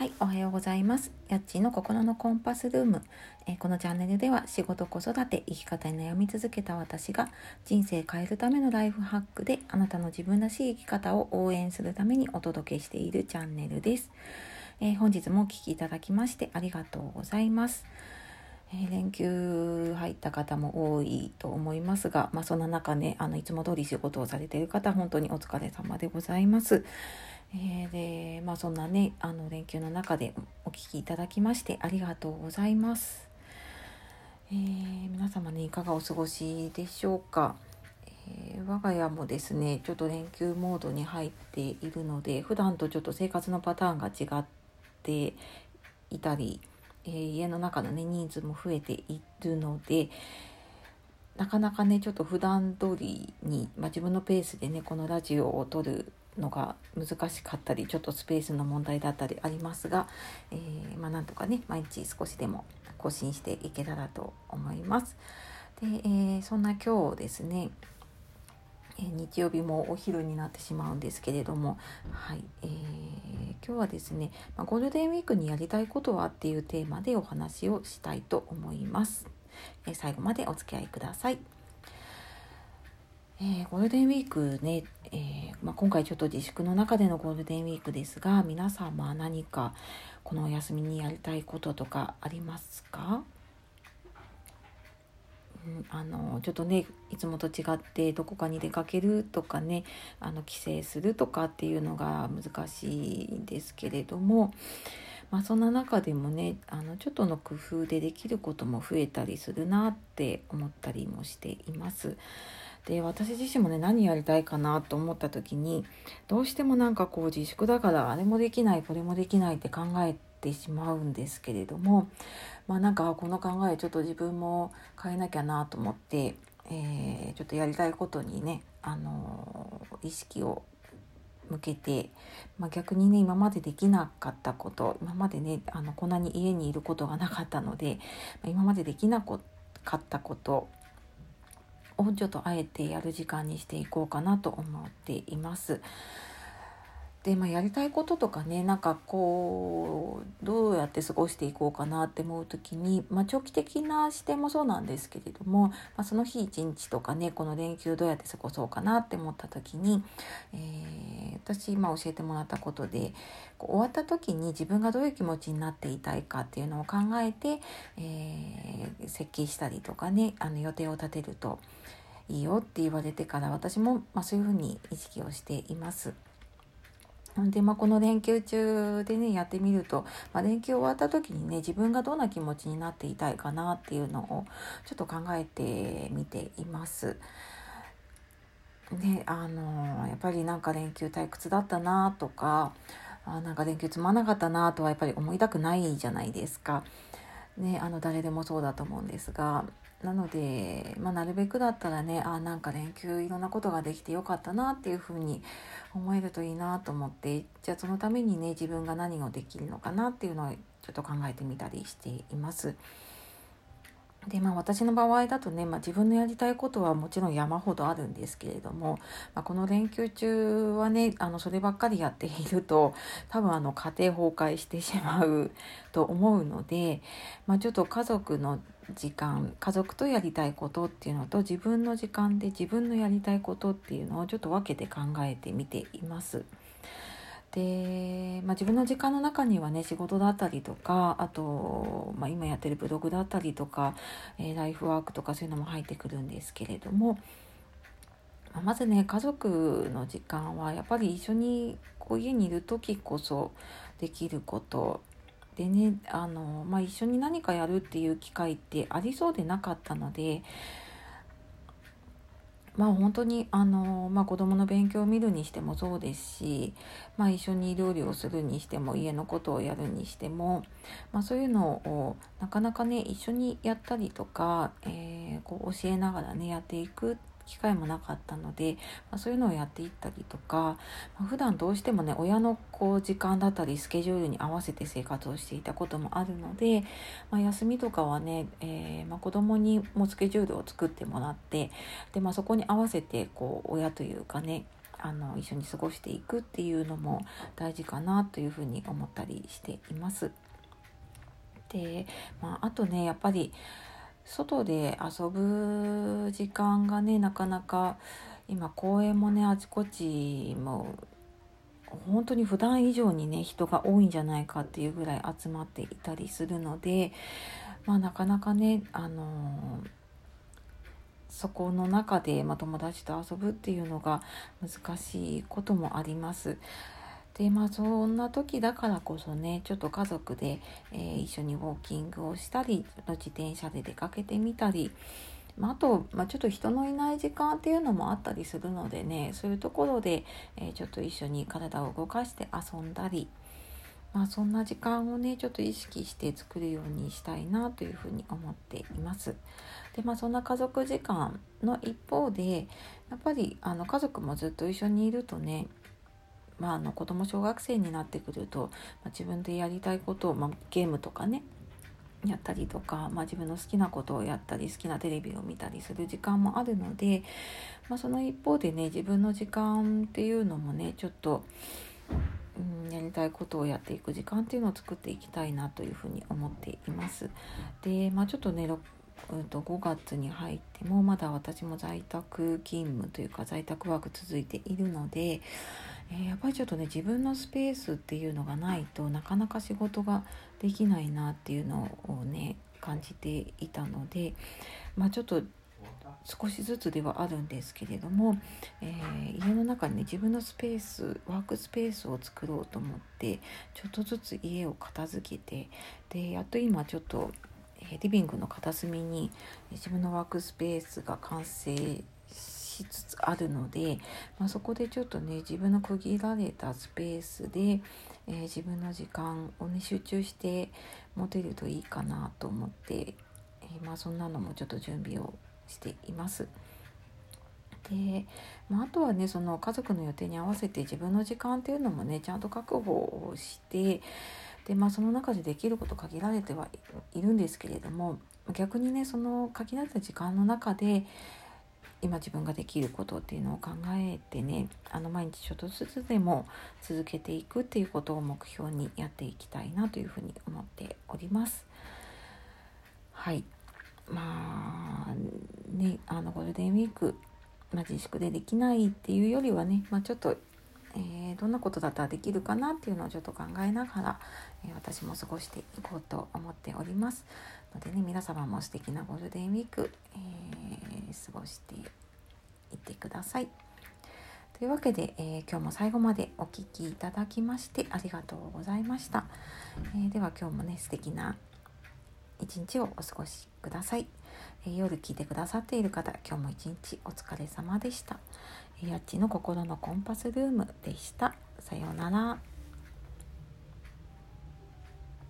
はい、おはようございます。やっちの心のコンパスルーム、えー、このチャンネルでは仕事、子育て、生き方に悩み続けた私が人生変えるためのライフハックであなたの自分らしい生き方を応援するためにお届けしているチャンネルです。えー、本日もお聴きいただきましてありがとうございます。えー、連休入った方も多いと思いますが、まあ、そんな中ねあのいつも通り仕事をされている方本当にお疲れ様でございます。えー、でまあそんなねあの連休の中でお聴きいただきましてありがとうございます。えー、皆様ねいかがお過ごしでしょうか、え、我が家もですねちょっと連休モードに入っているので普段とちょっと生活のパターンが違っていたり、えー、家の中のね人数も増えているのでなかなかねちょっと普段通りに、まあ、自分のペースでねこのラジオを撮るのが難しかったりちょっとスペースの問題だったりありますが、えー、まあ、なんとかね毎日少しでも更新していけたらと思います。で、えー、そんな今日ですねえ日曜日もお昼になってしまうんですけれども、はいえー、今日はですね、まゴールデンウィークにやりたいことはっていうテーマでお話をしたいと思います。え最後までお付き合いください。えー、ゴールデンウィークね、えー、まあ、今回ちょっと自粛の中でのゴールデンウィークですが皆様何かこのお休みにやりたいこととかありますか、うん、あのちょっとねいつもと違ってどこかに出かけるとかねあの帰省するとかっていうのが難しいんですけれども、まあ、そんな中でもねあのちょっとの工夫でできることも増えたりするなって思ったりもしています。で私自身もね何やりたいかなと思った時にどうしてもなんかこう自粛だからあれもできないこれもできないって考えてしまうんですけれどもまあなんかこの考えちょっと自分も変えなきゃなと思って、えー、ちょっとやりたいことにね、あのー、意識を向けて、まあ、逆にね今までできなかったこと今までねあのこんなに家にいることがなかったので、ま、今までできなかったことをちょっとあえてやる時間にしていこうかなと思っています。で、まあ、やりたいこととかねなんかこうどうやって過ごしていこうかなって思う時に、まあ、長期的な視点もそうなんですけれども、まあ、その日一日とかねこの連休どうやって過ごそうかなって思った時に、えー、私今教えてもらったことで終わった時に自分がどういう気持ちになっていたいかっていうのを考えて、えー、設計したりとかねあの予定を立てるといいよって言われてから私も、まあ、そういうふうに意識をしています。で、まあ、この連休中でねやってみると、まあ、連休終わった時にね自分がどんな気持ちになっていたいかなっていうのをちょっと考えてみています。であのやっぱりなんか連休退屈だったなとかあなんか連休つまんなかったなとはやっぱり思いたくないじゃないですか。ね、あの誰でもそうだと思うんですがなので、まあ、なるべくだったらねあなんか連休いろんなことができてよかったなっていうふうに思えるといいなと思ってじゃあそのためにね自分が何をできるのかなっていうのをちょっと考えてみたりしています。でまあ私の場合だとね、まあ、自分のやりたいことはもちろん山ほどあるんですけれども、まあ、この連休中はねあのそればっかりやっていると多分あの家庭崩壊してしまうと思うので、まあ、ちょっと家族の時間家族とやりたいことっていうのと自分の時間で自分のやりたいことっていうのをちょっと分けて考えてみています。で、まあ、自分の時間の中にはね仕事だったりとかあと、まあ、今やってるブログだったりとか、えー、ライフワークとかそういうのも入ってくるんですけれども、まあ、まずね家族の時間はやっぱり一緒にこう家にいる時こそできることでねあの、まあ、一緒に何かやるっていう機会ってありそうでなかったのでまあ本当にあの、まあ、子どもの勉強を見るにしてもそうですし、まあ、一緒に料理をするにしても家のことをやるにしても、まあ、そういうのをなかなかね一緒にやったりとか、えー、こう教えながらねやっていく機会もなかったので、まあ、そういうのをやっていったりとか、まあ、普段どうしてもね親のこう時間だったりスケジュールに合わせて生活をしていたこともあるので、まあ、休みとかはね、えー、まあ、子供にもスケジュールを作ってもらってで、まあ、そこに合わせてこう親というかねあの一緒に過ごしていくっていうのも大事かなというふうに思ったりしています。で、まあ、あとねやっぱり外で遊ぶ時間がねなかなか今公園もねあちこちもう本当に普段以上にね人が多いんじゃないかっていうぐらい集まっていたりするのでまあなかなかねあのそこの中で、まあ、友達と遊ぶっていうのが難しいこともあります。でまあそんな時だからこそねちょっと家族で、えー、一緒にウォーキングをしたり自転車で出かけてみたり、まあ、あと、まあ、ちょっと人のいない時間っていうのもあったりするのでねそういうところで、えー、ちょっと一緒に体を動かして遊んだり、まあ、そんな時間をねちょっと意識して作るようにしたいなというふうに思っています。でまあそんな家族時間の一方でやっぱりあの家族もずっと一緒にいるとねまあ、あの子供小学生になってくると、まあ、自分でやりたいことを、まあ、ゲームとかねやったりとか、まあ、自分の好きなことをやったり好きなテレビを見たりする時間もあるので、まあ、その一方でね自分の時間っていうのもねちょっと、うん、やりたいことをやっていく時間っていうのを作っていきたいなというふうに思っています。で、まあ、ちょっとねうんと5月に入ってもまだ私も在宅勤務というか在宅ワーク続いているので、えー、やっぱりちょっとね自分のスペースっていうのがないとなかなか仕事ができないなっていうのをね感じていたのでまあちょっと少しずつではあるんですけれども、えー、家の中にね自分のスペースワークスペースを作ろうと思ってちょっとずつ家を片付けてでやっと今ちょっとリビングの片隅に自分のワークスペースが完成しつつあるので、まあ、そこでちょっとね自分の区切られたスペースで、えー、自分の時間をね集中して持てるといいかなと思って、えー、まあ、そんなのもちょっと準備をしています。で、まあ、あとはねその家族の予定に合わせて自分の時間っていうのもねちゃんと確保をしてでまあその中でできること限られてはいるんですけれども逆にねその限られた時間の中で今自分ができることっていうのを考えてねあの毎日ちょっとずつでも続けていくっていうことを目標にやっていきたいなというふうに思っております。はいまあねあのゴールデンウィーク、まあ、自粛でできないっていうよりはね、まあ、ちょっとえー、どんなことだったらできるかなっていうのをちょっと考えながら、えー、私も過ごしていこうと思っておりますのでね皆様も素敵なゴールデンウィーク、えー、過ごしていってください。というわけで、えー、今日も最後までお聴きいただきましてありがとうございました。えー、では今日もね素敵な一日をお過ごしください。えー、夜聞いてくださっている方今日も一日お疲れ様でした。やっちの心のコンパスルームでした。さようなら。